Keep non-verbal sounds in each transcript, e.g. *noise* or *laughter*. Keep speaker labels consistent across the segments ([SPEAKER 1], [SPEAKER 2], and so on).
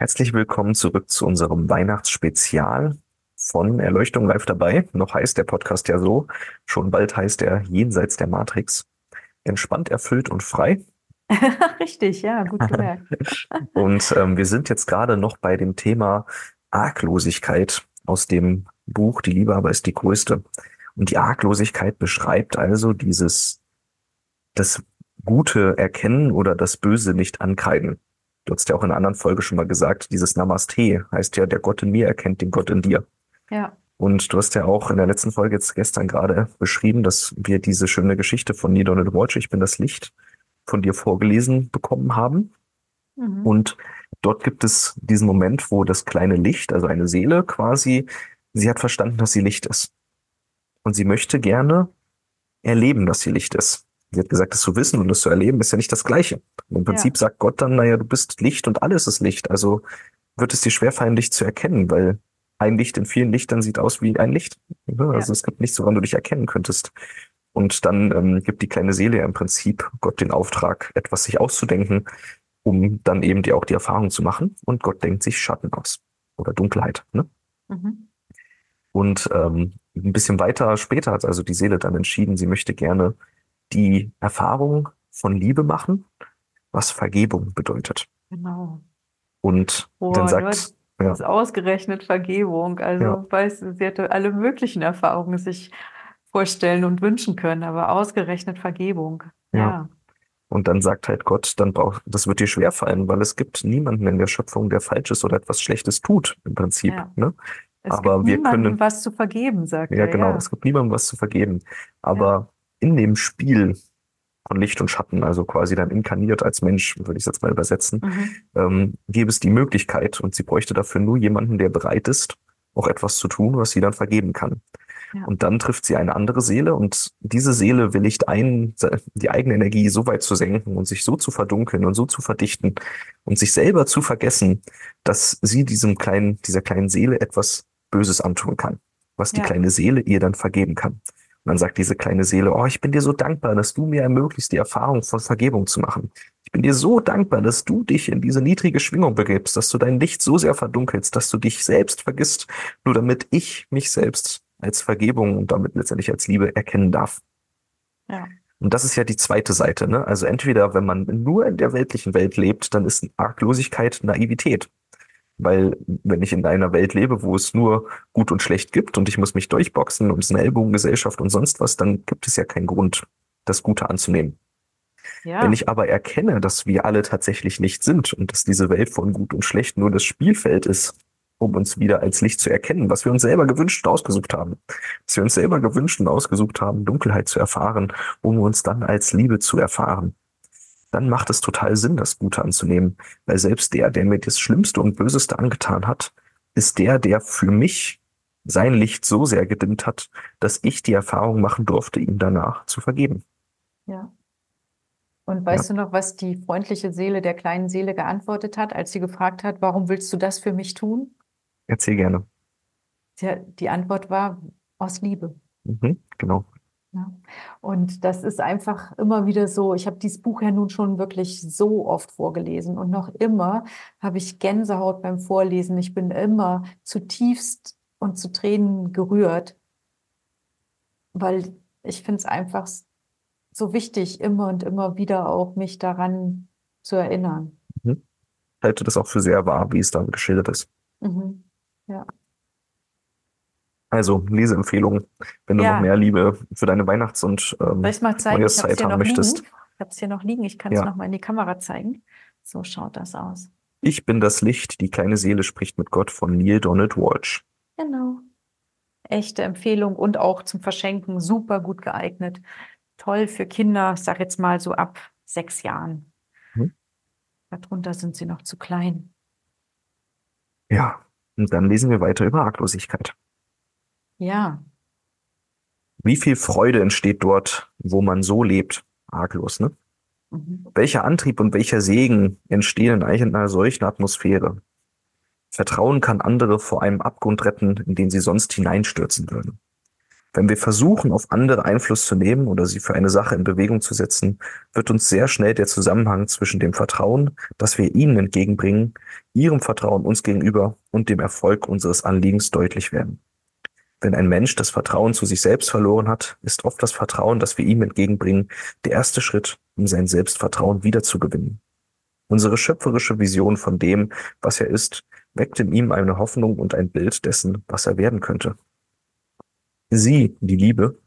[SPEAKER 1] Herzlich willkommen zurück zu unserem Weihnachtsspezial von Erleuchtung live dabei. Noch heißt der Podcast ja so. Schon bald heißt er Jenseits der Matrix. Entspannt, erfüllt und frei. *laughs*
[SPEAKER 2] Richtig, ja, gut gemerkt. *laughs*
[SPEAKER 1] und ähm, wir sind jetzt gerade noch bei dem Thema Arglosigkeit aus dem Buch Die Liebe aber ist die größte. Und die Arglosigkeit beschreibt also dieses, das Gute erkennen oder das Böse nicht ankreiden. Du hast ja auch in einer anderen Folge schon mal gesagt, dieses Namaste heißt ja, der Gott in mir erkennt den Gott in dir.
[SPEAKER 2] Ja.
[SPEAKER 1] Und du hast ja auch in der letzten Folge jetzt gestern gerade beschrieben, dass wir diese schöne Geschichte von Neil Donald Walsh, Ich bin das Licht, von dir vorgelesen bekommen haben. Mhm. Und dort gibt es diesen Moment, wo das kleine Licht, also eine Seele quasi, sie hat verstanden, dass sie Licht ist. Und sie möchte gerne erleben, dass sie Licht ist. Sie hat gesagt, das zu wissen und das zu erleben ist ja nicht das Gleiche. Und Im Prinzip ja. sagt Gott dann, naja, du bist Licht und alles ist Licht. Also wird es dir schwerfallen, dich zu erkennen, weil ein Licht in vielen Lichtern sieht aus wie ein Licht. Also ja. es gibt nichts, woran du dich erkennen könntest. Und dann ähm, gibt die kleine Seele ja im Prinzip Gott den Auftrag, etwas sich auszudenken, um dann eben dir auch die Erfahrung zu machen. Und Gott denkt sich Schatten aus oder Dunkelheit. Ne? Mhm. Und ähm, ein bisschen weiter später hat also die Seele dann entschieden, sie möchte gerne die Erfahrung von Liebe machen, was Vergebung bedeutet.
[SPEAKER 2] Genau.
[SPEAKER 1] Und
[SPEAKER 2] Boah, dann sagt, ja. ist ausgerechnet Vergebung. Also, ja. weißt du, sie hätte alle möglichen Erfahrungen sich vorstellen und wünschen können, aber ausgerechnet Vergebung. Ja. ja.
[SPEAKER 1] Und dann sagt halt Gott, dann braucht, das wird dir schwerfallen, weil es gibt niemanden in der Schöpfung, der Falsches oder etwas Schlechtes tut, im Prinzip. Ja. Ne?
[SPEAKER 2] Es aber gibt wir niemanden können was zu vergeben, sagt
[SPEAKER 1] ja, er. Genau, ja, genau. Es gibt niemandem was zu vergeben. Aber in dem Spiel von Licht und Schatten, also quasi dann inkarniert als Mensch, würde ich es jetzt mal übersetzen, mhm. ähm, gäbe es die Möglichkeit und sie bräuchte dafür nur jemanden, der bereit ist, auch etwas zu tun, was sie dann vergeben kann. Ja. Und dann trifft sie eine andere Seele und diese Seele willigt ein, die eigene Energie so weit zu senken und sich so zu verdunkeln und so zu verdichten und sich selber zu vergessen, dass sie diesem kleinen, dieser kleinen Seele etwas Böses antun kann, was die ja. kleine Seele ihr dann vergeben kann. Und dann sagt diese kleine Seele, oh, ich bin dir so dankbar, dass du mir ermöglicht, die Erfahrung von Vergebung zu machen. Ich bin dir so dankbar, dass du dich in diese niedrige Schwingung begibst, dass du dein Licht so sehr verdunkelst, dass du dich selbst vergisst, nur damit ich mich selbst als Vergebung und damit letztendlich als Liebe erkennen darf. Ja. Und das ist ja die zweite Seite. Ne? Also entweder, wenn man nur in der weltlichen Welt lebt, dann ist Arglosigkeit Naivität. Weil wenn ich in einer Welt lebe, wo es nur gut und schlecht gibt und ich muss mich durchboxen und es ist eine Ellbogengesellschaft und sonst was, dann gibt es ja keinen Grund, das Gute anzunehmen. Ja. Wenn ich aber erkenne, dass wir alle tatsächlich nicht sind und dass diese Welt von gut und schlecht nur das Spielfeld ist, um uns wieder als Licht zu erkennen, was wir uns selber gewünscht und ausgesucht haben. Was wir uns selber gewünscht und ausgesucht haben, Dunkelheit zu erfahren, um uns dann als Liebe zu erfahren dann macht es total Sinn, das Gute anzunehmen. Weil selbst der, der mir das Schlimmste und Böseste angetan hat, ist der, der für mich sein Licht so sehr gedimmt hat, dass ich die Erfahrung machen durfte, ihm danach zu vergeben.
[SPEAKER 2] Ja. Und weißt ja. du noch, was die freundliche Seele der kleinen Seele geantwortet hat, als sie gefragt hat, warum willst du das für mich tun?
[SPEAKER 1] Erzähl gerne.
[SPEAKER 2] Die, die Antwort war aus Liebe.
[SPEAKER 1] Mhm, genau.
[SPEAKER 2] Ja. Und das ist einfach immer wieder so. Ich habe dieses Buch ja nun schon wirklich so oft vorgelesen und noch immer habe ich Gänsehaut beim Vorlesen. Ich bin immer zutiefst und zu Tränen gerührt, weil ich finde es einfach so wichtig, immer und immer wieder auch mich daran zu erinnern.
[SPEAKER 1] Mhm. Ich halte das auch für sehr wahr, wie es dann geschildert ist.
[SPEAKER 2] Mhm. Ja.
[SPEAKER 1] Also Leseempfehlung, wenn du ja. noch mehr Liebe für deine Weihnachts- und ähm, Neueszeit haben möchtest.
[SPEAKER 2] Liegen. Ich habe es hier noch liegen. Ich kann es ja. noch mal in die Kamera zeigen. So schaut das aus.
[SPEAKER 1] Ich bin das Licht, die kleine Seele spricht mit Gott von Neil Donald Walsh.
[SPEAKER 2] Genau. Echte Empfehlung und auch zum Verschenken super gut geeignet. Toll für Kinder, ich sage jetzt mal so ab sechs Jahren. Hm. Darunter sind sie noch zu klein.
[SPEAKER 1] Ja, und dann lesen wir weiter über Arglosigkeit.
[SPEAKER 2] Ja.
[SPEAKER 1] Wie viel Freude entsteht dort, wo man so lebt? Arglos, ne? Mhm. Welcher Antrieb und welcher Segen entstehen in einer solchen Atmosphäre? Vertrauen kann andere vor einem Abgrund retten, in den sie sonst hineinstürzen würden. Wenn wir versuchen, auf andere Einfluss zu nehmen oder sie für eine Sache in Bewegung zu setzen, wird uns sehr schnell der Zusammenhang zwischen dem Vertrauen, das wir ihnen entgegenbringen, ihrem Vertrauen uns gegenüber und dem Erfolg unseres Anliegens deutlich werden. Wenn ein Mensch das Vertrauen zu sich selbst verloren hat, ist oft das Vertrauen, das wir ihm entgegenbringen, der erste Schritt, um sein Selbstvertrauen wiederzugewinnen. Unsere schöpferische Vision von dem, was er ist, weckt in ihm eine Hoffnung und ein Bild dessen, was er werden könnte. Sie, die Liebe,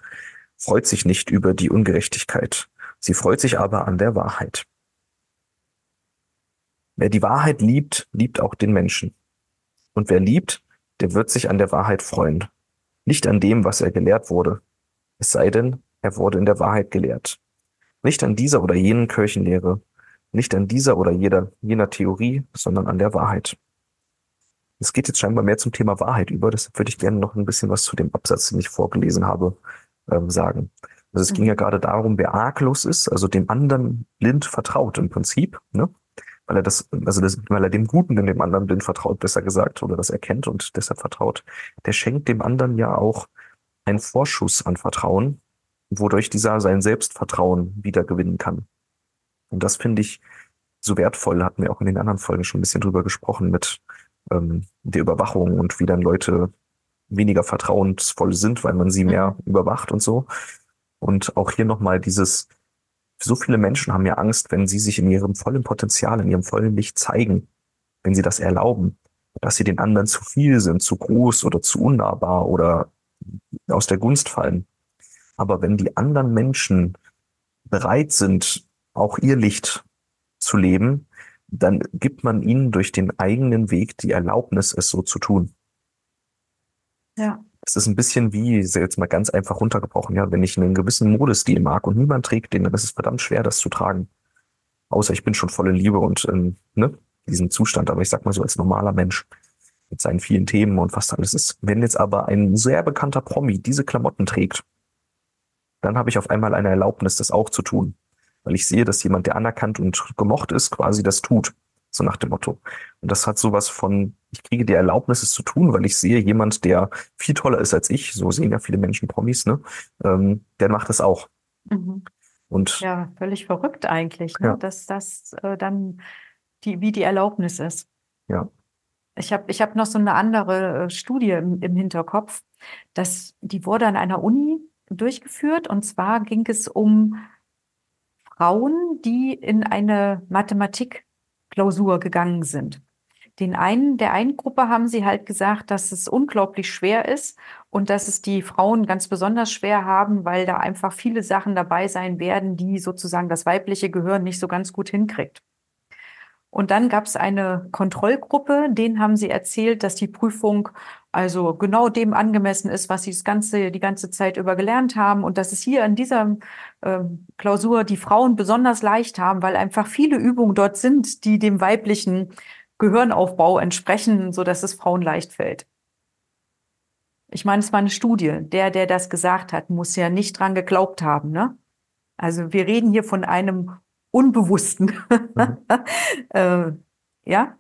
[SPEAKER 1] freut sich nicht über die Ungerechtigkeit, sie freut sich aber an der Wahrheit. Wer die Wahrheit liebt, liebt auch den Menschen. Und wer liebt, der wird sich an der Wahrheit freuen, nicht an dem, was er gelehrt wurde, es sei denn, er wurde in der Wahrheit gelehrt. Nicht an dieser oder jenen Kirchenlehre, nicht an dieser oder jeder, jener Theorie, sondern an der Wahrheit. Es geht jetzt scheinbar mehr zum Thema Wahrheit über, deshalb würde ich gerne noch ein bisschen was zu dem Absatz, den ich vorgelesen habe, ähm, sagen. Also es mhm. ging ja gerade darum, wer arglos ist, also dem anderen blind vertraut im Prinzip, ne? Weil er das, also das, weil er dem Guten in dem anderen blind vertraut, besser gesagt, oder das erkennt und deshalb vertraut, der schenkt dem anderen ja auch einen Vorschuss an Vertrauen, wodurch dieser sein Selbstvertrauen wieder gewinnen kann. Und das finde ich so wertvoll, hatten wir auch in den anderen Folgen schon ein bisschen drüber gesprochen, mit ähm, der Überwachung und wie dann Leute weniger vertrauensvoll sind, weil man sie mehr mhm. überwacht und so. Und auch hier nochmal dieses, so viele Menschen haben ja Angst, wenn sie sich in ihrem vollen Potenzial, in ihrem vollen Licht zeigen, wenn sie das erlauben, dass sie den anderen zu viel sind, zu groß oder zu unnahbar oder aus der Gunst fallen. Aber wenn die anderen Menschen bereit sind, auch ihr Licht zu leben, dann gibt man ihnen durch den eigenen Weg die Erlaubnis, es so zu tun. Ja. Es ist ein bisschen wie, jetzt mal ganz einfach runtergebrochen, ja, wenn ich einen gewissen Modestil mag und niemand trägt den, dann ist es verdammt schwer, das zu tragen. Außer ich bin schon voll in Liebe und in ne, diesem Zustand, aber ich sag mal so als normaler Mensch mit seinen vielen Themen und was alles ist. Wenn jetzt aber ein sehr bekannter Promi diese Klamotten trägt, dann habe ich auf einmal eine Erlaubnis, das auch zu tun. Weil ich sehe, dass jemand, der anerkannt und gemocht ist, quasi das tut. So nach dem Motto. Und das hat sowas von, ich kriege die Erlaubnis, es zu tun, weil ich sehe jemand, der viel toller ist als ich, so sehen ja viele Menschen Promis, ne? Ähm, der macht das auch.
[SPEAKER 2] Mhm. Und ja, völlig verrückt eigentlich, ne? Ja. dass das äh, dann die, wie die Erlaubnis ist.
[SPEAKER 1] Ja.
[SPEAKER 2] Ich habe ich hab noch so eine andere äh, Studie im, im Hinterkopf, dass die wurde an einer Uni durchgeführt und zwar ging es um Frauen, die in eine Mathematik Klausur gegangen sind. Den einen, der einen Gruppe haben sie halt gesagt, dass es unglaublich schwer ist und dass es die Frauen ganz besonders schwer haben, weil da einfach viele Sachen dabei sein werden, die sozusagen das weibliche Gehirn nicht so ganz gut hinkriegt. Und dann gab es eine Kontrollgruppe, denen haben sie erzählt, dass die Prüfung also genau dem angemessen ist, was sie das ganze, die ganze Zeit über gelernt haben und dass es hier in dieser äh, Klausur die Frauen besonders leicht haben, weil einfach viele Übungen dort sind, die dem weiblichen Gehirnaufbau entsprechen, so dass es Frauen leicht fällt. Ich meine, es war eine Studie. Der, der das gesagt hat, muss ja nicht dran geglaubt haben, ne? Also wir reden hier von einem Unbewussten. Mhm. *laughs* äh, ja.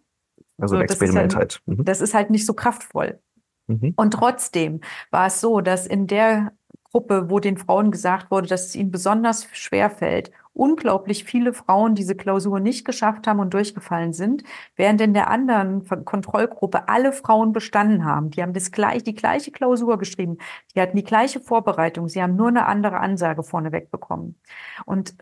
[SPEAKER 1] Also ein Experiment
[SPEAKER 2] das halt,
[SPEAKER 1] halt. Mhm.
[SPEAKER 2] Das ist halt nicht so kraftvoll. Mhm. Und trotzdem war es so, dass in der Gruppe, wo den Frauen gesagt wurde, dass es ihnen besonders schwer fällt, unglaublich viele Frauen diese Klausur nicht geschafft haben und durchgefallen sind, während in der anderen Kontrollgruppe alle Frauen bestanden haben. Die haben das gleich, die gleiche Klausur geschrieben, die hatten die gleiche Vorbereitung, sie haben nur eine andere Ansage vorneweg bekommen. Und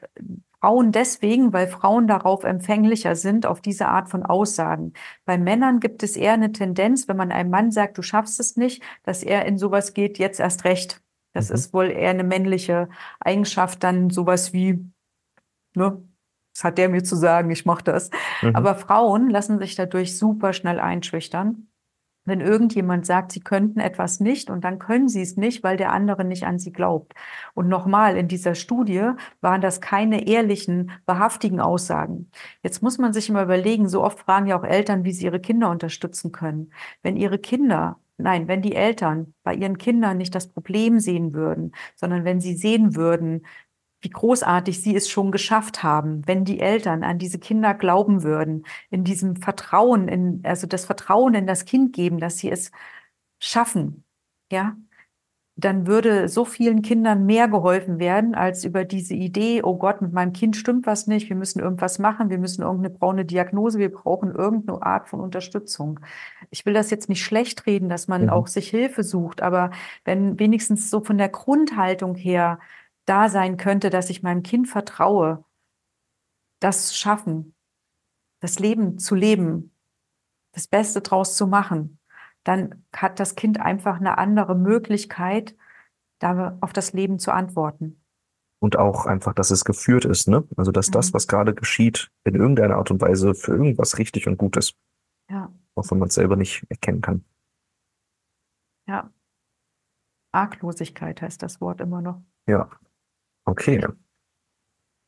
[SPEAKER 2] Frauen deswegen, weil Frauen darauf empfänglicher sind, auf diese Art von Aussagen. Bei Männern gibt es eher eine Tendenz, wenn man einem Mann sagt, du schaffst es nicht, dass er in sowas geht, jetzt erst recht. Das mhm. ist wohl eher eine männliche Eigenschaft, dann sowas wie, ne, das hat der mir zu sagen, ich mache das. Mhm. Aber Frauen lassen sich dadurch super schnell einschüchtern wenn irgendjemand sagt, sie könnten etwas nicht und dann können sie es nicht, weil der andere nicht an sie glaubt. Und nochmal, in dieser Studie waren das keine ehrlichen, wahrhaftigen Aussagen. Jetzt muss man sich immer überlegen, so oft fragen ja auch Eltern, wie sie ihre Kinder unterstützen können. Wenn ihre Kinder Nein, wenn die Eltern bei ihren Kindern nicht das Problem sehen würden, sondern wenn sie sehen würden, wie großartig sie es schon geschafft haben, wenn die Eltern an diese Kinder glauben würden, in diesem Vertrauen, in, also das Vertrauen in das Kind geben, dass sie es schaffen, ja, dann würde so vielen Kindern mehr geholfen werden, als über diese Idee, oh Gott, mit meinem Kind stimmt was nicht, wir müssen irgendwas machen, wir müssen irgendeine braune Diagnose, wir brauchen irgendeine Art von Unterstützung. Ich will das jetzt nicht schlecht reden, dass man mhm. auch sich Hilfe sucht, aber wenn wenigstens so von der Grundhaltung her da sein könnte, dass ich meinem Kind vertraue, das schaffen, das Leben zu leben, das Beste draus zu machen, dann hat das Kind einfach eine andere Möglichkeit, da auf das Leben zu antworten.
[SPEAKER 1] Und auch einfach, dass es geführt ist, ne? Also, dass mhm. das, was gerade geschieht, in irgendeiner Art und Weise für irgendwas richtig und gut ist.
[SPEAKER 2] Ja.
[SPEAKER 1] Auch wenn man es selber nicht erkennen kann.
[SPEAKER 2] Ja. Arglosigkeit heißt das Wort immer noch.
[SPEAKER 1] Ja. Okay.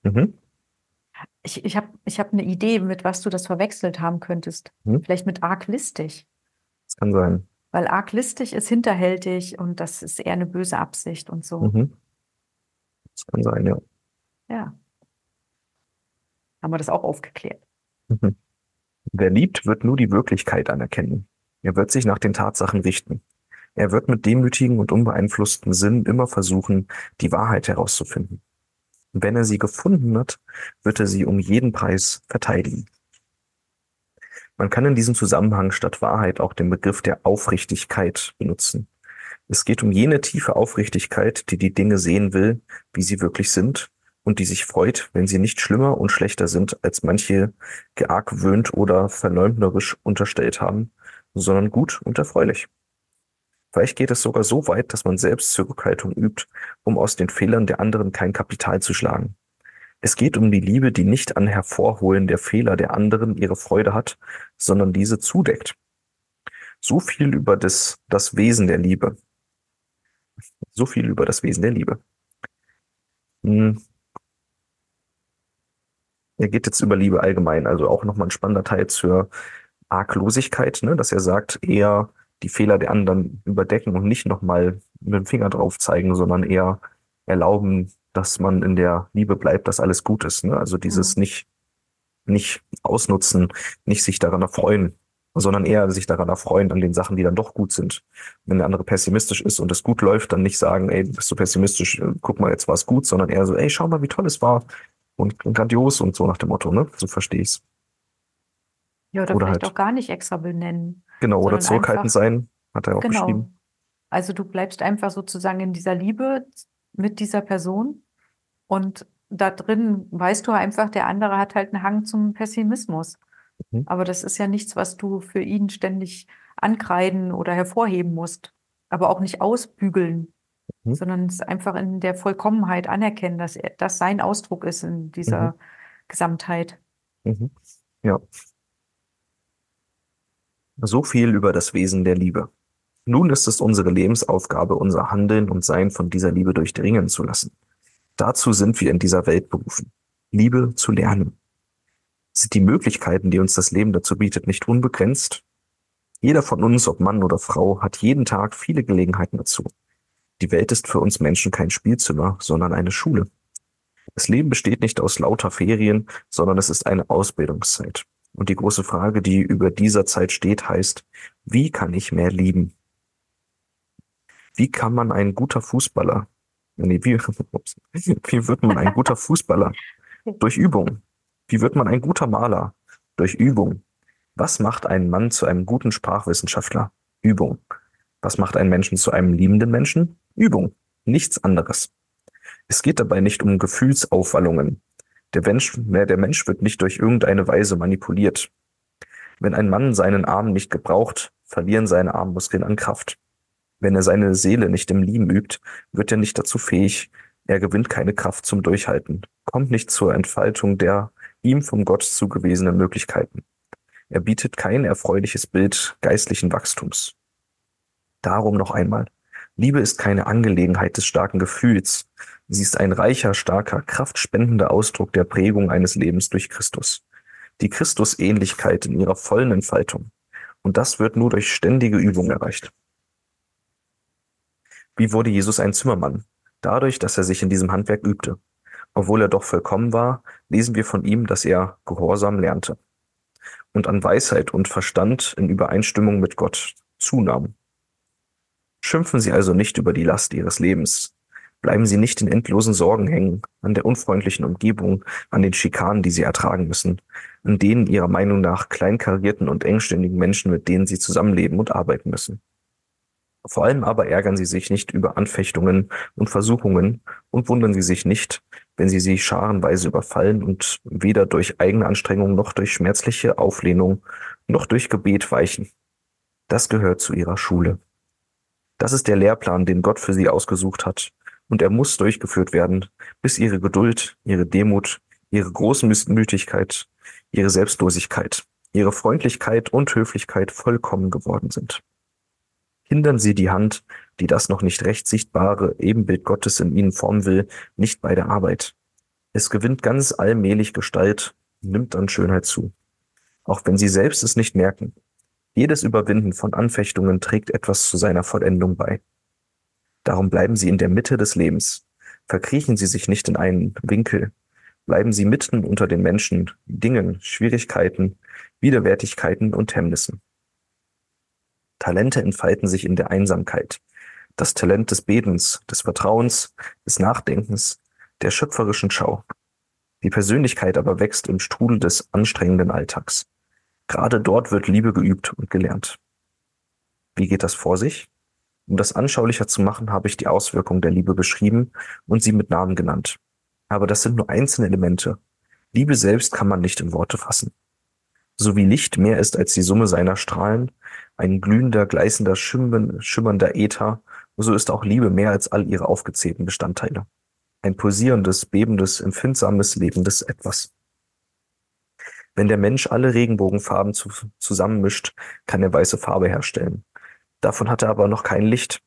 [SPEAKER 1] Mhm.
[SPEAKER 2] Ich, ich habe ich hab eine Idee, mit was du das verwechselt haben könntest. Mhm. Vielleicht mit arglistig.
[SPEAKER 1] Das kann sein.
[SPEAKER 2] Weil arglistig ist hinterhältig und das ist eher eine böse Absicht und so. Mhm.
[SPEAKER 1] Das kann sein, ja.
[SPEAKER 2] Ja. Haben wir das auch aufgeklärt.
[SPEAKER 1] Mhm. Wer liebt, wird nur die Wirklichkeit anerkennen. Er wird sich nach den Tatsachen richten. Er wird mit demütigen und unbeeinflussten Sinn immer versuchen, die Wahrheit herauszufinden. Wenn er sie gefunden hat, wird er sie um jeden Preis verteidigen. Man kann in diesem Zusammenhang statt Wahrheit auch den Begriff der Aufrichtigkeit benutzen. Es geht um jene tiefe Aufrichtigkeit, die die Dinge sehen will, wie sie wirklich sind und die sich freut, wenn sie nicht schlimmer und schlechter sind, als manche geargwöhnt oder verleumderisch unterstellt haben, sondern gut und erfreulich. Vielleicht geht es sogar so weit, dass man selbst Zurückhaltung übt, um aus den Fehlern der anderen kein Kapital zu schlagen. Es geht um die Liebe, die nicht an Hervorholen der Fehler der anderen ihre Freude hat, sondern diese zudeckt. So viel über das, das Wesen der Liebe. So viel über das Wesen der Liebe. Hm. Er geht jetzt über Liebe allgemein, also auch nochmal ein spannender Teil zur Arglosigkeit, ne, dass er sagt, eher die Fehler der anderen überdecken und nicht nochmal mit dem Finger drauf zeigen, sondern eher erlauben, dass man in der Liebe bleibt, dass alles gut ist. Ne? Also dieses mhm. nicht, nicht ausnutzen, nicht sich daran erfreuen, sondern eher sich daran erfreuen an den Sachen, die dann doch gut sind. Wenn der andere pessimistisch ist und es gut läuft, dann nicht sagen, ey, bist du pessimistisch, guck mal, jetzt war es gut, sondern eher so, ey, schau mal, wie toll es war und grandios und so nach dem Motto, ne? So verstehe ich's.
[SPEAKER 2] Ja, oder, oder vielleicht halt, auch gar nicht extra benennen.
[SPEAKER 1] Genau, oder zurückhaltend sein, hat er auch genau. geschrieben.
[SPEAKER 2] Also du bleibst einfach sozusagen in dieser Liebe mit dieser Person und da drin weißt du einfach, der andere hat halt einen Hang zum Pessimismus. Mhm. Aber das ist ja nichts, was du für ihn ständig ankreiden oder hervorheben musst, aber auch nicht ausbügeln, mhm. sondern es einfach in der Vollkommenheit anerkennen, dass das sein Ausdruck ist in dieser mhm. Gesamtheit.
[SPEAKER 1] Mhm. Ja. So viel über das Wesen der Liebe. Nun ist es unsere Lebensaufgabe, unser Handeln und Sein von dieser Liebe durchdringen zu lassen. Dazu sind wir in dieser Welt berufen. Liebe zu lernen. Sind die Möglichkeiten, die uns das Leben dazu bietet, nicht unbegrenzt? Jeder von uns, ob Mann oder Frau, hat jeden Tag viele Gelegenheiten dazu. Die Welt ist für uns Menschen kein Spielzimmer, sondern eine Schule. Das Leben besteht nicht aus lauter Ferien, sondern es ist eine Ausbildungszeit. Und die große Frage, die über dieser Zeit steht, heißt, wie kann ich mehr lieben? Wie kann man ein guter Fußballer, nee, wie, *laughs* ups, wie wird man ein guter Fußballer? *laughs* Durch Übung. Wie wird man ein guter Maler? Durch Übung. Was macht einen Mann zu einem guten Sprachwissenschaftler? Übung. Was macht einen Menschen zu einem liebenden Menschen? Übung. Nichts anderes. Es geht dabei nicht um Gefühlsaufwallungen, der Mensch, der Mensch wird nicht durch irgendeine Weise manipuliert. Wenn ein Mann seinen Arm nicht gebraucht, verlieren seine Armmuskeln an Kraft. Wenn er seine Seele nicht im Lieben übt, wird er nicht dazu fähig, er gewinnt keine Kraft zum Durchhalten, kommt nicht zur Entfaltung der ihm vom Gott zugewiesenen Möglichkeiten. Er bietet kein erfreuliches Bild geistlichen Wachstums. Darum noch einmal. Liebe ist keine Angelegenheit des starken Gefühls, Sie ist ein reicher, starker, kraftspendender Ausdruck der Prägung eines Lebens durch Christus. Die Christusähnlichkeit in ihrer vollen Entfaltung. Und das wird nur durch ständige Übung erreicht. Wie wurde Jesus ein Zimmermann? Dadurch, dass er sich in diesem Handwerk übte. Obwohl er doch vollkommen war, lesen wir von ihm, dass er Gehorsam lernte und an Weisheit und Verstand in Übereinstimmung mit Gott zunahm. Schimpfen Sie also nicht über die Last Ihres Lebens. Bleiben Sie nicht in endlosen Sorgen hängen, an der unfreundlichen Umgebung, an den Schikanen, die Sie ertragen müssen, an denen Ihrer Meinung nach kleinkarierten und engständigen Menschen, mit denen Sie zusammenleben und arbeiten müssen. Vor allem aber ärgern Sie sich nicht über Anfechtungen und Versuchungen und wundern Sie sich nicht, wenn Sie sie scharenweise überfallen und weder durch eigene Anstrengung noch durch schmerzliche Auflehnung noch durch Gebet weichen. Das gehört zu Ihrer Schule. Das ist der Lehrplan, den Gott für Sie ausgesucht hat, und er muss durchgeführt werden, bis Ihre Geduld, Ihre Demut, Ihre Großmütigkeit, Ihre Selbstlosigkeit, Ihre Freundlichkeit und Höflichkeit vollkommen geworden sind. Hindern Sie die Hand, die das noch nicht recht sichtbare Ebenbild Gottes in Ihnen formen will, nicht bei der Arbeit. Es gewinnt ganz allmählich Gestalt, nimmt an Schönheit zu. Auch wenn Sie selbst es nicht merken. Jedes Überwinden von Anfechtungen trägt etwas zu seiner Vollendung bei. Darum bleiben Sie in der Mitte des Lebens. Verkriechen Sie sich nicht in einen Winkel. Bleiben Sie mitten unter den Menschen, Dingen, Schwierigkeiten, Widerwärtigkeiten und Hemmnissen. Talente entfalten sich in der Einsamkeit. Das Talent des Betens, des Vertrauens, des Nachdenkens, der schöpferischen Schau. Die Persönlichkeit aber wächst im Strudel des anstrengenden Alltags. Gerade dort wird Liebe geübt und gelernt. Wie geht das vor sich? Um das anschaulicher zu machen, habe ich die Auswirkungen der Liebe beschrieben und sie mit Namen genannt. Aber das sind nur einzelne Elemente. Liebe selbst kann man nicht in Worte fassen. So wie Licht mehr ist als die Summe seiner Strahlen, ein glühender, gleißender, schimmernder Äther, so ist auch Liebe mehr als all ihre aufgezählten Bestandteile. Ein pulsierendes, bebendes, empfindsames, lebendes Etwas. Wenn der Mensch alle Regenbogenfarben zu, zusammenmischt, kann er weiße Farbe herstellen. Davon hat er aber noch kein Licht.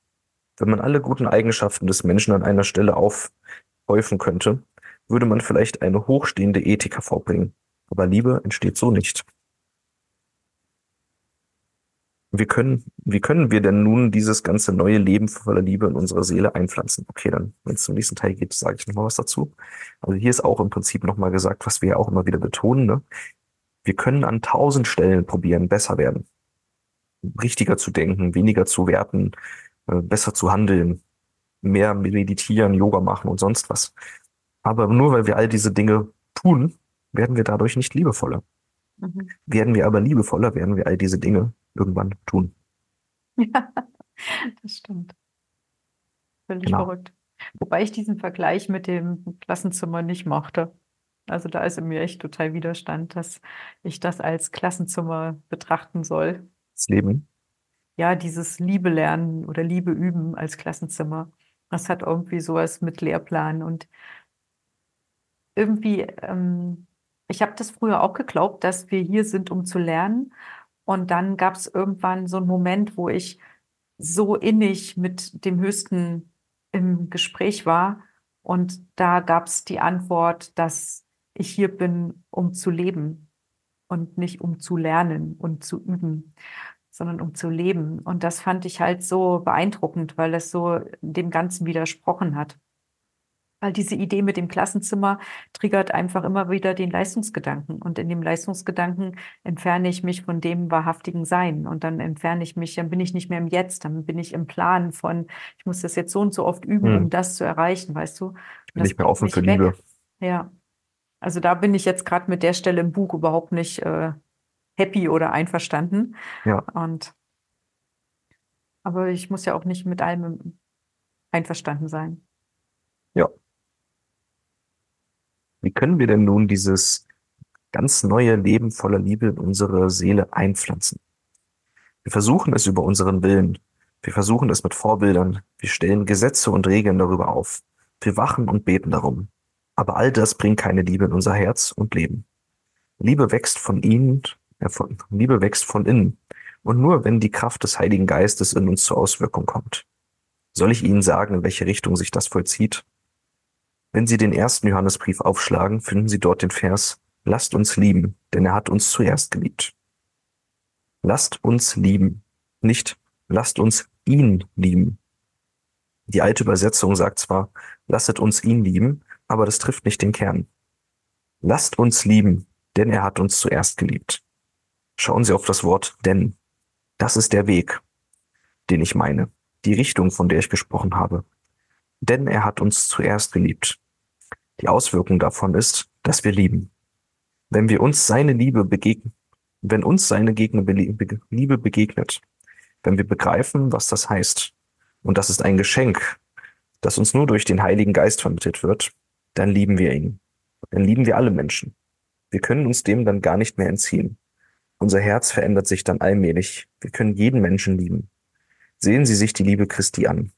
[SPEAKER 1] Wenn man alle guten Eigenschaften des Menschen an einer Stelle aufhäufen könnte, würde man vielleicht eine hochstehende Ethik hervorbringen. Aber Liebe entsteht so nicht. Wie können, wie können wir denn nun dieses ganze neue Leben voller Liebe in unsere Seele einpflanzen? Okay, dann, wenn es zum nächsten Teil geht, sage ich nochmal was dazu. Also hier ist auch im Prinzip nochmal gesagt, was wir ja auch immer wieder betonen. Ne? Wir können an tausend Stellen probieren, besser werden. Richtiger zu denken, weniger zu werten, äh, besser zu handeln, mehr meditieren, Yoga machen und sonst was. Aber nur weil wir all diese Dinge tun, werden wir dadurch nicht liebevoller. Mhm. Werden wir aber liebevoller, werden wir all diese Dinge irgendwann tun. *laughs*
[SPEAKER 2] Ja, das stimmt. Völlig genau. verrückt. Wobei ich diesen Vergleich mit dem Klassenzimmer nicht mochte. Also da ist in mir echt total Widerstand, dass ich das als Klassenzimmer betrachten soll.
[SPEAKER 1] Das Leben?
[SPEAKER 2] Ja, dieses Liebe lernen oder Liebe üben als Klassenzimmer. Das hat irgendwie sowas mit Lehrplan und irgendwie, ähm, ich habe das früher auch geglaubt, dass wir hier sind, um zu lernen. Und dann gab es irgendwann so einen Moment, wo ich so innig mit dem Höchsten im Gespräch war. Und da gab es die Antwort, dass ich hier bin, um zu leben und nicht um zu lernen und zu üben, sondern um zu leben. Und das fand ich halt so beeindruckend, weil es so dem Ganzen widersprochen hat. Weil diese Idee mit dem Klassenzimmer triggert einfach immer wieder den Leistungsgedanken. Und in dem Leistungsgedanken entferne ich mich von dem wahrhaftigen Sein. Und dann entferne ich mich, dann bin ich nicht mehr im Jetzt, dann bin ich im Plan von, ich muss das jetzt so und so oft üben, hm. um das zu erreichen, weißt du?
[SPEAKER 1] Ich bin nicht mehr offen für Liebe.
[SPEAKER 2] Ja. Also da bin ich jetzt gerade mit der Stelle im Buch überhaupt nicht äh, happy oder einverstanden.
[SPEAKER 1] Ja.
[SPEAKER 2] Und aber ich muss ja auch nicht mit allem einverstanden sein.
[SPEAKER 1] Ja. Wie können wir denn nun dieses ganz neue Leben voller Liebe in unsere Seele einpflanzen? Wir versuchen es über unseren Willen. Wir versuchen es mit Vorbildern. Wir stellen Gesetze und Regeln darüber auf. Wir wachen und beten darum. Aber all das bringt keine Liebe in unser Herz und Leben. Liebe wächst von ihnen, äh, von, Liebe wächst von innen. Und nur wenn die Kraft des Heiligen Geistes in uns zur Auswirkung kommt. Soll ich Ihnen sagen, in welche Richtung sich das vollzieht? Wenn Sie den ersten Johannesbrief aufschlagen, finden Sie dort den Vers, Lasst uns lieben, denn er hat uns zuerst geliebt. Lasst uns lieben, nicht lasst uns ihn lieben. Die alte Übersetzung sagt zwar, lasset uns ihn lieben, aber das trifft nicht den Kern. Lasst uns lieben, denn er hat uns zuerst geliebt. Schauen Sie auf das Wort denn. Das ist der Weg, den ich meine. die Richtung, von der ich gesprochen habe. Denn er hat uns zuerst geliebt. Die Auswirkung davon ist, dass wir lieben. Wenn wir uns seine Liebe begegnen, wenn uns seine Liebe begegnet, wenn wir begreifen, was das heißt, und das ist ein Geschenk, das uns nur durch den Heiligen Geist vermittelt wird, dann lieben wir ihn. Dann lieben wir alle Menschen. Wir können uns dem dann gar nicht mehr entziehen. Unser Herz verändert sich dann allmählich. Wir können jeden Menschen lieben. Sehen Sie sich die Liebe Christi an.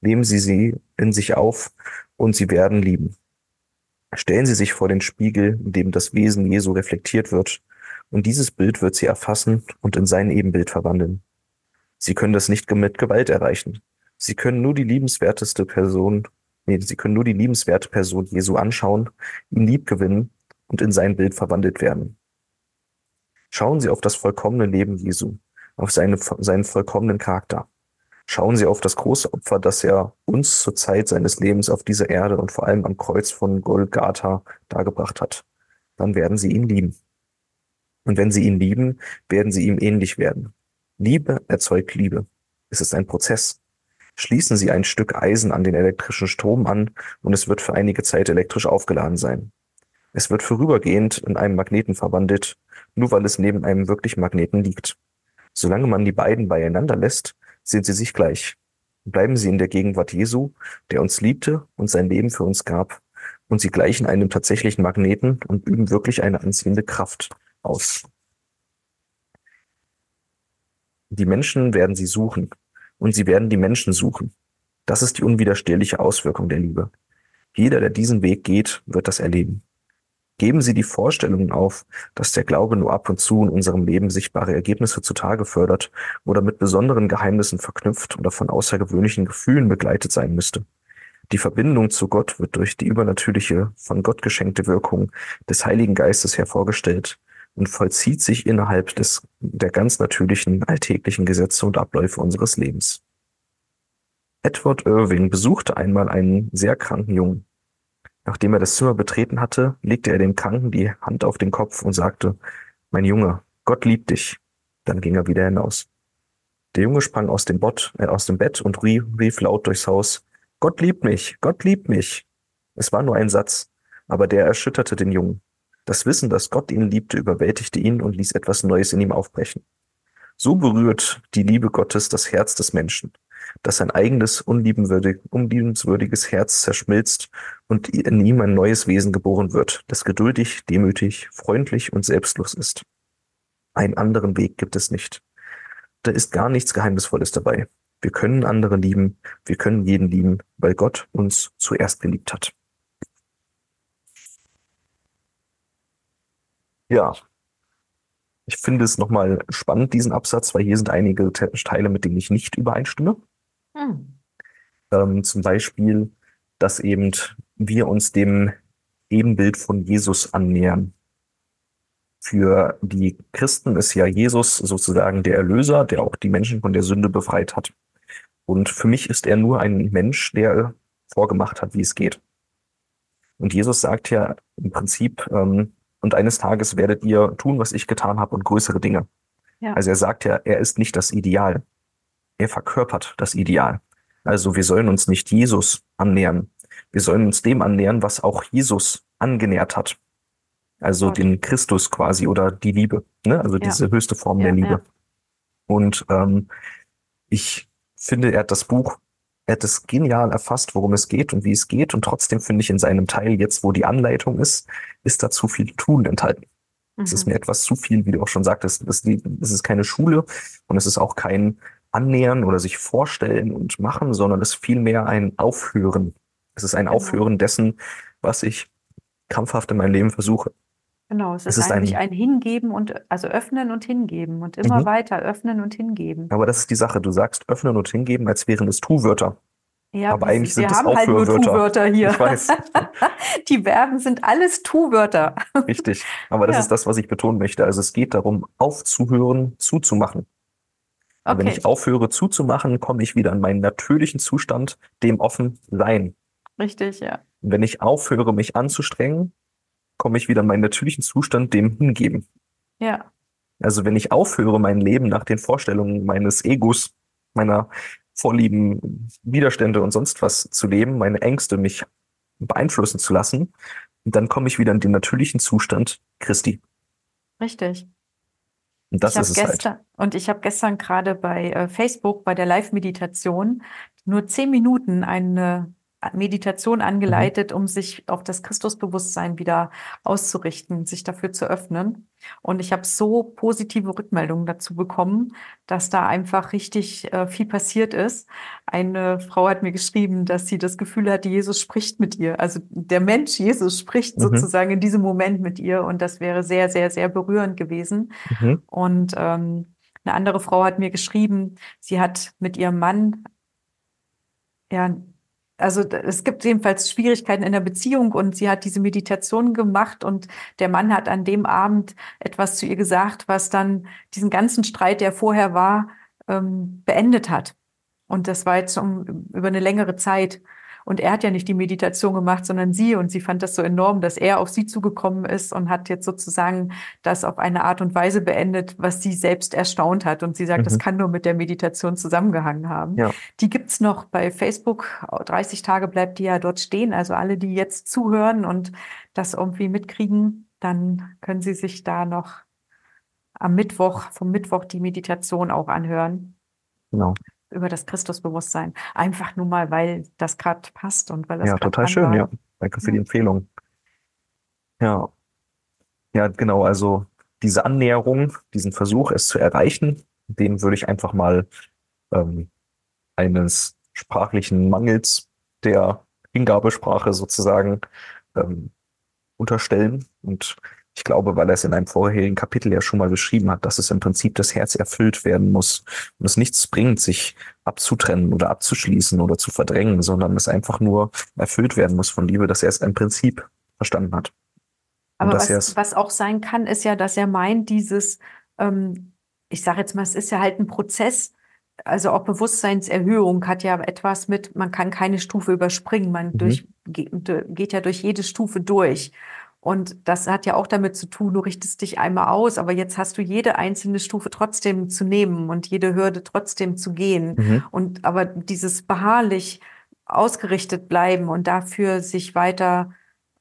[SPEAKER 1] Nehmen Sie sie in sich auf und Sie werden lieben. Stellen Sie sich vor den Spiegel, in dem das Wesen Jesu reflektiert wird, und dieses Bild wird Sie erfassen und in sein Ebenbild verwandeln. Sie können das nicht mit Gewalt erreichen. Sie können nur die liebenswerteste Person, nee, Sie können nur die liebenswerte Person Jesu anschauen, ihn lieb gewinnen und in sein Bild verwandelt werden. Schauen Sie auf das vollkommene Leben Jesu, auf seine, seinen vollkommenen Charakter. Schauen Sie auf das große Opfer, das er uns zur Zeit seines Lebens auf dieser Erde und vor allem am Kreuz von Golgatha dargebracht hat. Dann werden Sie ihn lieben. Und wenn Sie ihn lieben, werden Sie ihm ähnlich werden. Liebe erzeugt Liebe. Es ist ein Prozess. Schließen Sie ein Stück Eisen an den elektrischen Strom an und es wird für einige Zeit elektrisch aufgeladen sein. Es wird vorübergehend in einem Magneten verwandelt, nur weil es neben einem wirklichen Magneten liegt. Solange man die beiden beieinander lässt, sind sie sich gleich. Bleiben sie in der Gegenwart Jesu, der uns liebte und sein Leben für uns gab, und sie gleichen einem tatsächlichen Magneten und üben wirklich eine anziehende Kraft aus. Die Menschen werden sie suchen, und sie werden die Menschen suchen. Das ist die unwiderstehliche Auswirkung der Liebe. Jeder, der diesen Weg geht, wird das erleben. Geben Sie die Vorstellungen auf, dass der Glaube nur ab und zu in unserem Leben sichtbare Ergebnisse zutage fördert oder mit besonderen Geheimnissen verknüpft oder von außergewöhnlichen Gefühlen begleitet sein müsste. Die Verbindung zu Gott wird durch die übernatürliche, von Gott geschenkte Wirkung des Heiligen Geistes hervorgestellt und vollzieht sich innerhalb des, der ganz natürlichen, alltäglichen Gesetze und Abläufe unseres Lebens. Edward Irving besuchte einmal einen sehr kranken Jungen. Nachdem er das Zimmer betreten hatte, legte er dem Kranken die Hand auf den Kopf und sagte, Mein Junge, Gott liebt dich. Dann ging er wieder hinaus. Der Junge sprang aus dem, Bott, äh, aus dem Bett und rief, rief laut durchs Haus, Gott liebt mich, Gott liebt mich. Es war nur ein Satz, aber der erschütterte den Jungen. Das Wissen, dass Gott ihn liebte, überwältigte ihn und ließ etwas Neues in ihm aufbrechen. So berührt die Liebe Gottes das Herz des Menschen dass sein eigenes unliebenswürdig, unliebenswürdiges Herz zerschmilzt und in ihm ein neues Wesen geboren wird, das geduldig, demütig, freundlich und selbstlos ist. Einen anderen Weg gibt es nicht. Da ist gar nichts Geheimnisvolles dabei. Wir können andere lieben, wir können jeden lieben, weil Gott uns zuerst geliebt hat. Ja, ich finde es nochmal spannend, diesen Absatz, weil hier sind einige Teile, mit denen ich nicht übereinstimme. Hm. Ähm, zum Beispiel, dass eben wir uns dem Ebenbild von Jesus annähern. Für die Christen ist ja Jesus sozusagen der Erlöser, der auch die Menschen von der Sünde befreit hat. Und für mich ist er nur ein Mensch, der vorgemacht hat, wie es geht. Und Jesus sagt ja im Prinzip, ähm, und eines Tages werdet ihr tun, was ich getan habe und größere Dinge. Ja. Also er sagt ja, er ist nicht das Ideal. Er verkörpert das Ideal. Also wir sollen uns nicht Jesus annähern. Wir sollen uns dem annähern, was auch Jesus angenähert hat. Also Gott. den Christus quasi oder die Liebe. Ne? Also ja. diese höchste Form ja, der Liebe. Und ähm, ich finde, er hat das Buch, er hat es genial erfasst, worum es geht und wie es geht. Und trotzdem finde ich in seinem Teil, jetzt wo die Anleitung ist, ist da zu viel Tun enthalten. Es mhm. ist mir etwas zu viel, wie du auch schon sagtest. Es ist keine Schule und es ist auch kein annähern oder sich vorstellen und machen, sondern es ist vielmehr ein Aufhören. Es ist ein genau. Aufhören dessen, was ich krampfhaft in meinem Leben versuche.
[SPEAKER 2] Genau, es, es ist, ist eigentlich ein, ein, Hingeben und also öffnen und hingeben und immer mhm. weiter öffnen und hingeben.
[SPEAKER 1] Aber das ist die Sache. Du sagst öffnen und hingeben, als wären es Tu-Wörter.
[SPEAKER 2] Ja, aber eigentlich sind es Aufhörwörter. Halt Tu-Wörter hier. Ich weiß. *laughs* die Verben sind alles Tu-Wörter.
[SPEAKER 1] Richtig. Aber das ja. ist das, was ich betonen möchte. Also es geht darum, aufzuhören, zuzumachen. Okay. Wenn ich aufhöre zuzumachen, komme ich wieder in meinen natürlichen Zustand, dem offen sein.
[SPEAKER 2] Richtig, ja.
[SPEAKER 1] Und wenn ich aufhöre, mich anzustrengen, komme ich wieder in meinen natürlichen Zustand, dem hingeben.
[SPEAKER 2] Ja.
[SPEAKER 1] Also wenn ich aufhöre, mein Leben nach den Vorstellungen meines Egos, meiner Vorlieben, Widerstände und sonst was zu leben, meine Ängste mich beeinflussen zu lassen. Und dann komme ich wieder in den natürlichen Zustand Christi.
[SPEAKER 2] Richtig.
[SPEAKER 1] Und das
[SPEAKER 2] Ich
[SPEAKER 1] ist
[SPEAKER 2] habe
[SPEAKER 1] es halt.
[SPEAKER 2] gestern und ich habe gestern gerade bei äh, Facebook bei der Live-Meditation nur zehn Minuten eine Meditation
[SPEAKER 1] Mhm.
[SPEAKER 2] angeleitet, um sich auf das Christusbewusstsein wieder auszurichten, sich dafür zu öffnen. Und ich habe so positive Rückmeldungen dazu bekommen, dass da einfach richtig äh, viel passiert ist. Eine Frau hat mir geschrieben, dass sie das Gefühl hatte, Jesus spricht mit ihr. Also der Mensch Jesus spricht
[SPEAKER 1] Mhm.
[SPEAKER 2] sozusagen in diesem Moment mit ihr. Und das wäre sehr, sehr, sehr berührend gewesen.
[SPEAKER 1] Mhm.
[SPEAKER 2] Und ähm, eine andere Frau hat mir geschrieben, sie hat mit ihrem Mann, ja, also es gibt jedenfalls Schwierigkeiten in der Beziehung und sie hat diese Meditation gemacht und der Mann hat an dem Abend etwas zu ihr gesagt, was dann diesen ganzen Streit, der vorher war, ähm, beendet hat. Und das war jetzt um, über eine längere Zeit. Und er hat ja nicht die Meditation gemacht, sondern sie. Und sie fand das so enorm, dass er auf sie zugekommen ist und hat jetzt sozusagen das auf eine Art und Weise beendet, was sie selbst erstaunt hat. Und sie sagt, das
[SPEAKER 1] Mhm.
[SPEAKER 2] kann nur mit der Meditation zusammengehangen haben.
[SPEAKER 1] Ja.
[SPEAKER 2] Die gibt's noch bei Facebook. 30 Tage bleibt die ja dort stehen. Also alle, die jetzt zuhören und das irgendwie mitkriegen, dann können sie sich da noch am Mittwoch, vom Mittwoch die Meditation auch anhören
[SPEAKER 1] Genau.
[SPEAKER 2] Über das Christusbewusstsein. Einfach nur mal, weil das gerade passt und weil das
[SPEAKER 1] Ja, total schön,
[SPEAKER 2] war.
[SPEAKER 1] ja. Danke für die Empfehlung. Ja. Ja, genau. Also diese Annäherung, diesen Versuch, es zu erreichen, den würde ich einfach mal ähm, eines sprachlichen Mangels der Hingabesprache sozusagen ähm, unterstellen. Und ich glaube, weil er es in einem vorherigen Kapitel ja schon mal beschrieben hat, dass es im Prinzip das Herz erfüllt werden muss und es nichts bringt, sich abzutrennen oder abzuschließen oder zu verdrängen, sondern es einfach nur erfüllt werden muss von Liebe, dass er es ein Prinzip verstanden hat. Und
[SPEAKER 2] Aber
[SPEAKER 1] er
[SPEAKER 2] was, was auch sein kann, ist ja, dass er meint, dieses, ähm, ich sage jetzt mal, es ist ja halt ein Prozess, also auch Bewusstseinserhöhung hat ja etwas mit, man kann keine Stufe überspringen, man
[SPEAKER 1] Mhm.
[SPEAKER 2] durch, geht ja durch jede Stufe durch. Und das hat ja auch damit zu tun, du richtest dich einmal aus, aber jetzt hast du jede einzelne Stufe trotzdem zu nehmen und jede Hürde trotzdem zu gehen.
[SPEAKER 1] mhm,
[SPEAKER 2] Und aber dieses beharrlich ausgerichtet bleiben und dafür sich weiter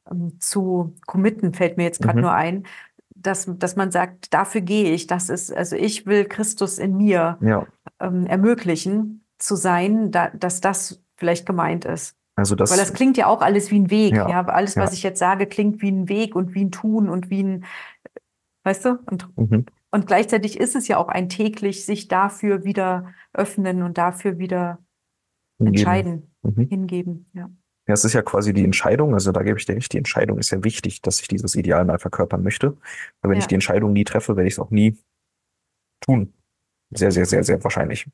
[SPEAKER 2] ähm, zu committen, fällt mir jetzt gerade
[SPEAKER 1] Mhm.
[SPEAKER 2] nur ein, dass, dass man sagt, dafür gehe ich. Das ist, also ich will Christus in mir
[SPEAKER 1] ja,
[SPEAKER 2] ähm, ermöglichen zu sein, da, dass das vielleicht gemeint ist.
[SPEAKER 1] Also das,
[SPEAKER 2] Weil das klingt ja auch alles wie ein Weg.
[SPEAKER 1] Ja,
[SPEAKER 2] Ja, alles, was
[SPEAKER 1] ja.
[SPEAKER 2] ich jetzt sage, klingt wie ein Weg und wie ein Tun und wie ein, weißt du? Und,
[SPEAKER 1] mhm,
[SPEAKER 2] und gleichzeitig ist es ja auch ein täglich sich dafür wieder öffnen und dafür wieder
[SPEAKER 1] hingeben.
[SPEAKER 2] entscheiden,
[SPEAKER 1] Mhm.
[SPEAKER 2] hingeben. Ja.
[SPEAKER 1] Ja, es ist ja quasi die Entscheidung, also da gebe ich dir recht, die Entscheidung ist ja wichtig, dass ich dieses Ideal mal verkörpern möchte. Weil wenn ich die Entscheidung nie treffe, werde ich es auch nie tun. Sehr, sehr, sehr, sehr wahrscheinlich.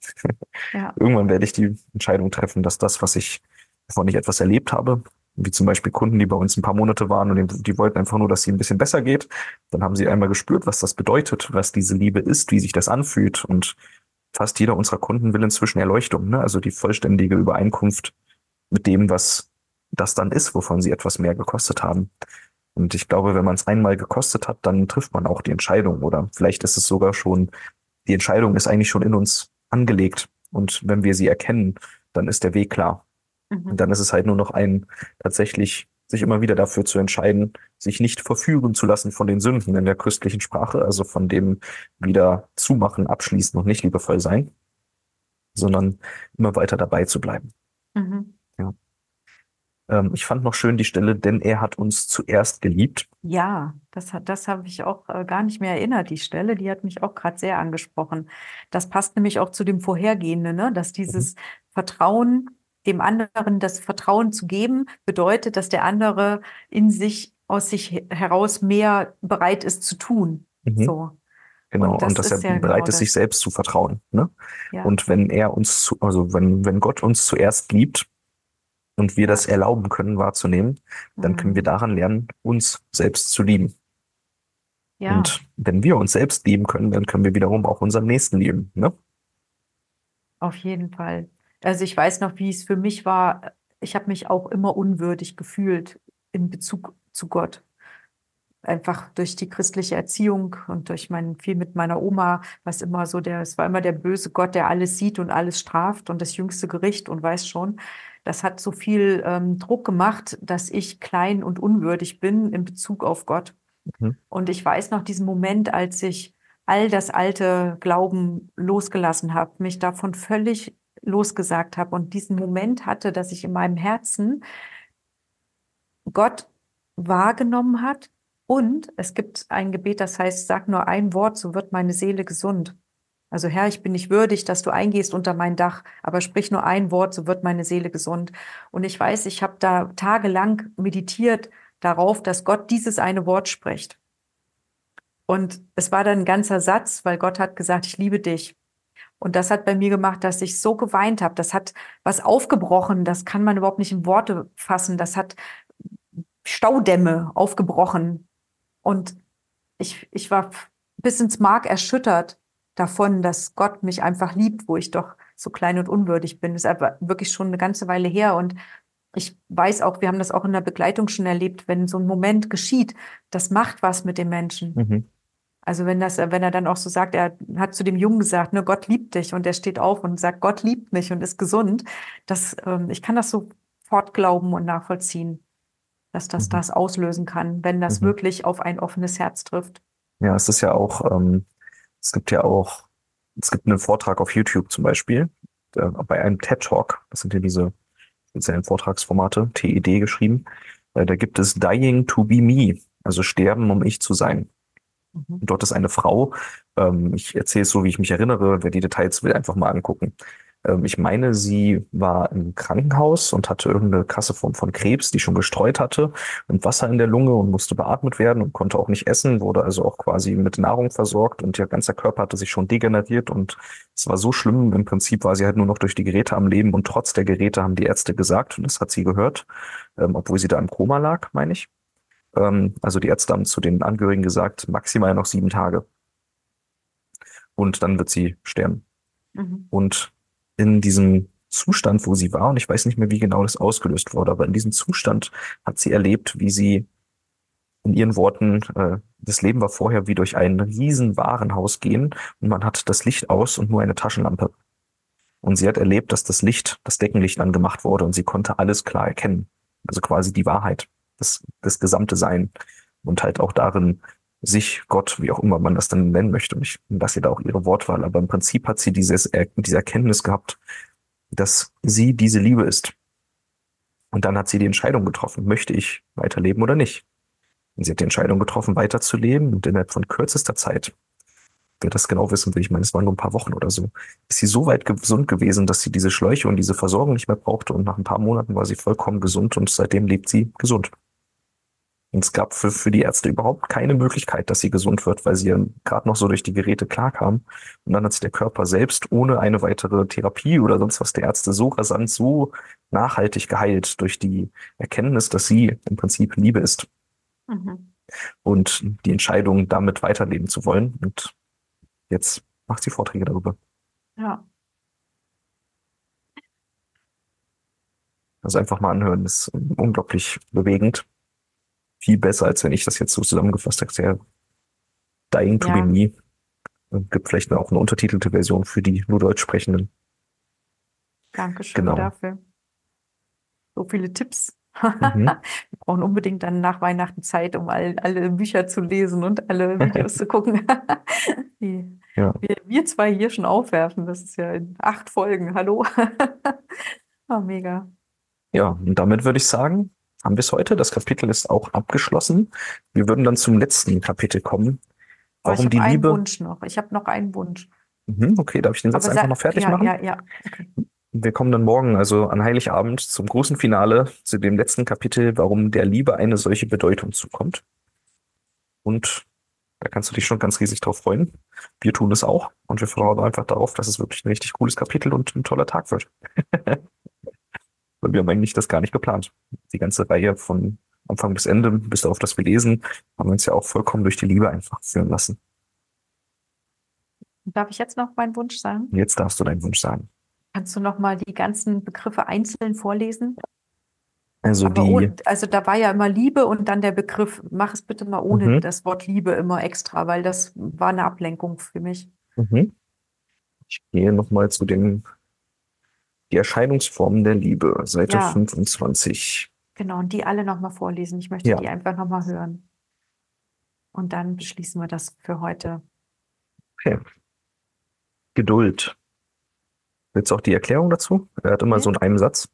[SPEAKER 2] Ja. *laughs*
[SPEAKER 1] Irgendwann werde ich die Entscheidung treffen, dass das, was ich, wovon ich etwas erlebt habe, wie zum Beispiel Kunden, die bei uns ein paar Monate waren und die, wollten einfach nur, dass sie ein bisschen besser geht, dann haben sie einmal gespürt, was das bedeutet, was diese Liebe ist, wie sich das anfühlt und fast jeder unserer Kunden will inzwischen Erleuchtung, ne? also die vollständige Übereinkunft mit dem, was das dann ist, wovon sie etwas mehr gekostet haben. Und ich glaube, wenn man es einmal gekostet hat, dann trifft man auch die Entscheidung. Oder vielleicht ist es sogar schon, die Entscheidung ist eigentlich schon in uns angelegt. Und wenn wir sie erkennen, dann ist der Weg klar.
[SPEAKER 2] Mhm.
[SPEAKER 1] Und dann ist es halt nur noch ein, tatsächlich sich immer wieder dafür zu entscheiden, sich nicht verführen zu lassen von den Sünden in der christlichen Sprache, also von dem wieder zumachen, abschließen und nicht liebevoll sein, sondern immer weiter dabei zu bleiben.
[SPEAKER 2] Mhm.
[SPEAKER 1] Ähm, ich fand noch schön die Stelle, denn er hat uns zuerst geliebt.
[SPEAKER 2] Ja, das hat, das habe ich auch äh, gar nicht mehr erinnert, die Stelle, die hat mich auch gerade sehr angesprochen. Das passt nämlich auch zu dem Vorhergehenden, ne? dass dieses Vertrauen, dem anderen das Vertrauen zu geben, bedeutet, dass der andere in sich, aus sich he- heraus mehr bereit ist zu tun.
[SPEAKER 1] Mhm.
[SPEAKER 2] So,
[SPEAKER 1] Genau,
[SPEAKER 2] Und
[SPEAKER 1] und,
[SPEAKER 2] das
[SPEAKER 1] dass
[SPEAKER 2] ist
[SPEAKER 1] er
[SPEAKER 2] ja
[SPEAKER 1] bereit
[SPEAKER 2] genau
[SPEAKER 1] ist, sich selbst zu vertrauen. Ne?
[SPEAKER 2] ja.
[SPEAKER 1] Und wenn er uns, zu, also wenn, wenn Gott uns zuerst liebt und wir das erlauben können, wahrzunehmen, dann können wir
[SPEAKER 2] Mhm.
[SPEAKER 1] daran lernen, uns selbst zu lieben.
[SPEAKER 2] Ja,
[SPEAKER 1] Und wenn wir uns selbst lieben können, dann können wir wiederum auch unseren Nächsten lieben. Ne?
[SPEAKER 2] auf jeden Fall. Also ich weiß noch, wie es für mich war. Ich habe mich auch immer unwürdig gefühlt in Bezug zu Gott. einfach durch die christliche Erziehung und durch mein viel mit meiner Oma, was immer so der, es war immer der böse Gott, der alles sieht und alles straft und das jüngste Gericht und weiß schon. Das hat so viel ähm, Druck gemacht, dass ich klein und unwürdig bin in Bezug auf Gott. Mhm. Und ich weiß noch diesen Moment, als ich all das alte Glauben losgelassen habe, mich davon völlig losgesagt habe und diesen Moment hatte, dass ich in meinem Herzen Gott wahrgenommen hat und es gibt ein Gebet, das heißt, sag nur ein Wort, so wird meine Seele gesund. Also Herr, ich bin nicht würdig, dass du eingehst unter mein Dach, aber sprich nur ein Wort, so wird meine Seele gesund. Und ich weiß, ich habe da tagelang meditiert darauf, dass Gott dieses eine Wort spricht. Und es war dann ein ganzer Satz, weil Gott hat gesagt, ich liebe dich. Und das hat bei mir gemacht, dass ich so geweint habe. Das hat was aufgebrochen. Das kann man überhaupt nicht in Worte fassen. Das hat Staudämme aufgebrochen. Und ich, ich war bis ins Mark erschüttert davon, dass Gott mich einfach liebt, wo ich doch so klein und unwürdig bin. Das ist aber wirklich schon eine ganze Weile her. Und ich weiß auch, wir haben das auch in der Begleitung schon erlebt, wenn so ein Moment geschieht, das macht was mit dem Menschen. Mhm. Also wenn das, wenn er dann auch so sagt, er hat zu dem Jungen gesagt, nur Gott liebt dich und er steht auf und sagt, Gott liebt mich und ist gesund, das, ähm, ich kann das sofort glauben und nachvollziehen, dass das mhm. das auslösen kann, wenn das mhm. wirklich auf ein offenes Herz trifft.
[SPEAKER 1] Ja, es ist ja auch, ähm, es gibt ja auch, es gibt einen Vortrag auf YouTube zum Beispiel, äh, bei einem TED Talk, das sind ja diese speziellen Vortragsformate, TED geschrieben, äh, da gibt es Dying to be me, also sterben, um ich zu sein. Mhm. Dort ist eine Frau, ähm, ich erzähle es so, wie ich mich erinnere, wer die Details will, einfach mal angucken. Ähm, ich meine, sie war im Krankenhaus und hatte irgendeine krasse Form von Krebs, die schon gestreut hatte und Wasser in der Lunge und musste beatmet werden und konnte auch nicht essen, wurde also auch quasi mit Nahrung versorgt und ihr ganzer Körper hatte sich schon degeneriert und es war so schlimm. Im Prinzip war sie halt nur noch durch die Geräte am Leben und trotz der Geräte haben die Ärzte gesagt, und das hat sie gehört, ähm, obwohl sie da im Koma lag, meine ich, ähm, also die Ärzte haben zu den Angehörigen gesagt, maximal noch sieben Tage. Und dann wird sie sterben. Mhm. Und in diesem Zustand, wo sie war, und ich weiß nicht mehr, wie genau das ausgelöst wurde, aber in diesem Zustand hat sie erlebt, wie sie in ihren Worten, äh, das Leben war vorher wie durch ein riesen Warenhaus gehen und man hat das Licht aus und nur eine Taschenlampe. Und sie hat erlebt, dass das Licht, das Deckenlicht angemacht wurde und sie konnte alles klar erkennen. Also quasi die Wahrheit das, das gesamte Sein und halt auch darin sich, Gott, wie auch immer man das dann nennen möchte. Und ich lasse ihr da auch ihre Wortwahl, aber im Prinzip hat sie dieses, diese Erkenntnis gehabt, dass sie diese Liebe ist. Und dann hat sie die Entscheidung getroffen, möchte ich weiterleben oder nicht. Und sie hat die Entscheidung getroffen, weiterzuleben und innerhalb von kürzester Zeit, wer das genau wissen will, ich meine, es waren nur ein paar Wochen oder so, ist sie so weit gesund gewesen, dass sie diese Schläuche und diese Versorgung nicht mehr brauchte und nach ein paar Monaten war sie vollkommen gesund und seitdem lebt sie gesund. Und es gab für, für die Ärzte überhaupt keine Möglichkeit, dass sie gesund wird, weil sie ja gerade noch so durch die Geräte klarkam. Und dann hat sich der Körper selbst ohne eine weitere Therapie oder sonst was der Ärzte so rasant, so nachhaltig geheilt durch die Erkenntnis, dass sie im Prinzip Liebe ist. Mhm. Und die Entscheidung, damit weiterleben zu wollen. Und jetzt macht sie Vorträge darüber.
[SPEAKER 2] Ja.
[SPEAKER 1] Also einfach mal anhören, ist unglaublich bewegend viel besser, als wenn ich das jetzt so zusammengefasst habe. Sehr Dying to ja. be me. Und gibt vielleicht auch eine untertitelte Version für die nur Deutsch sprechenden.
[SPEAKER 2] Dankeschön genau. dafür. So viele Tipps. Mhm. *laughs* Wir brauchen unbedingt dann nach Weihnachten Zeit, um all, alle Bücher zu lesen und alle *laughs* Videos zu gucken. *laughs* Die ja. wir, wir zwei hier schon aufwerfen. Das ist ja in acht Folgen. Hallo. oh, mega.
[SPEAKER 1] Ja, und damit würde ich sagen, haben wir es heute. Das Kapitel ist auch abgeschlossen. Wir würden dann zum letzten Kapitel kommen.
[SPEAKER 2] Warum ich die einen Liebe. Wunsch noch. Ich habe noch einen Wunsch.
[SPEAKER 1] Mhm, okay, darf ich den Satz Aber einfach noch fertig
[SPEAKER 2] ja,
[SPEAKER 1] machen?
[SPEAKER 2] Ja, ja. Okay.
[SPEAKER 1] Wir kommen dann morgen, also an Heiligabend, zum großen Finale, zu dem letzten Kapitel, warum der Liebe eine solche Bedeutung zukommt. Und da kannst du dich schon ganz riesig drauf freuen. Wir tun es auch und wir freuen uns einfach darauf, dass es wirklich ein richtig cooles Kapitel und ein toller Tag wird. *laughs* Weil wir haben eigentlich das gar nicht geplant. Die ganze Reihe von Anfang bis Ende, bis darauf, dass wir lesen, haben wir uns ja auch vollkommen durch die Liebe einfach führen lassen.
[SPEAKER 2] Darf ich jetzt noch meinen Wunsch sagen?
[SPEAKER 1] Jetzt darfst du deinen Wunsch sagen.
[SPEAKER 2] Kannst du noch mal die ganzen Begriffe einzeln vorlesen?
[SPEAKER 1] Also
[SPEAKER 2] Aber
[SPEAKER 1] die,
[SPEAKER 2] ohne, also da war ja immer Liebe und dann der Begriff, mach es bitte mal ohne
[SPEAKER 1] mhm,
[SPEAKER 2] das Wort Liebe immer extra, weil das war eine Ablenkung für mich.
[SPEAKER 1] mhm. Ich gehe nochmal zu den, die Erscheinungsformen der Liebe, Seite
[SPEAKER 2] Ja,
[SPEAKER 1] 25.
[SPEAKER 2] genau. Und die alle nochmal vorlesen. Ich möchte
[SPEAKER 1] Ja,
[SPEAKER 2] die einfach nochmal hören. Und dann beschließen wir das für heute.
[SPEAKER 1] okay. Geduld. Willst du auch die Erklärung dazu? Er hat immer
[SPEAKER 2] Ja.
[SPEAKER 1] so in einem Satz.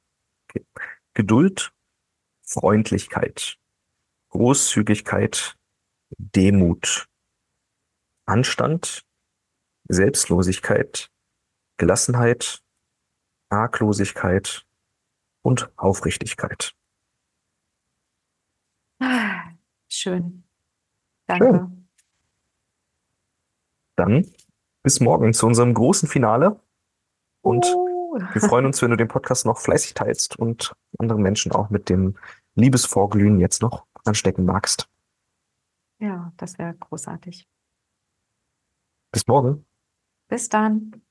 [SPEAKER 1] Okay. Geduld, Freundlichkeit, Großzügigkeit, Demut, Anstand, Selbstlosigkeit, Gelassenheit, Arglosigkeit und Aufrichtigkeit.
[SPEAKER 2] Schön.
[SPEAKER 1] Schön.
[SPEAKER 2] Danke.
[SPEAKER 1] Dann bis morgen zu unserem großen Finale und
[SPEAKER 2] Uh.
[SPEAKER 1] wir freuen uns, wenn du den Podcast noch fleißig teilst und andere Menschen auch mit dem Liebesvorglühen jetzt noch anstecken magst.
[SPEAKER 2] Ja, das wäre großartig.
[SPEAKER 1] Bis morgen.
[SPEAKER 2] Bis dann.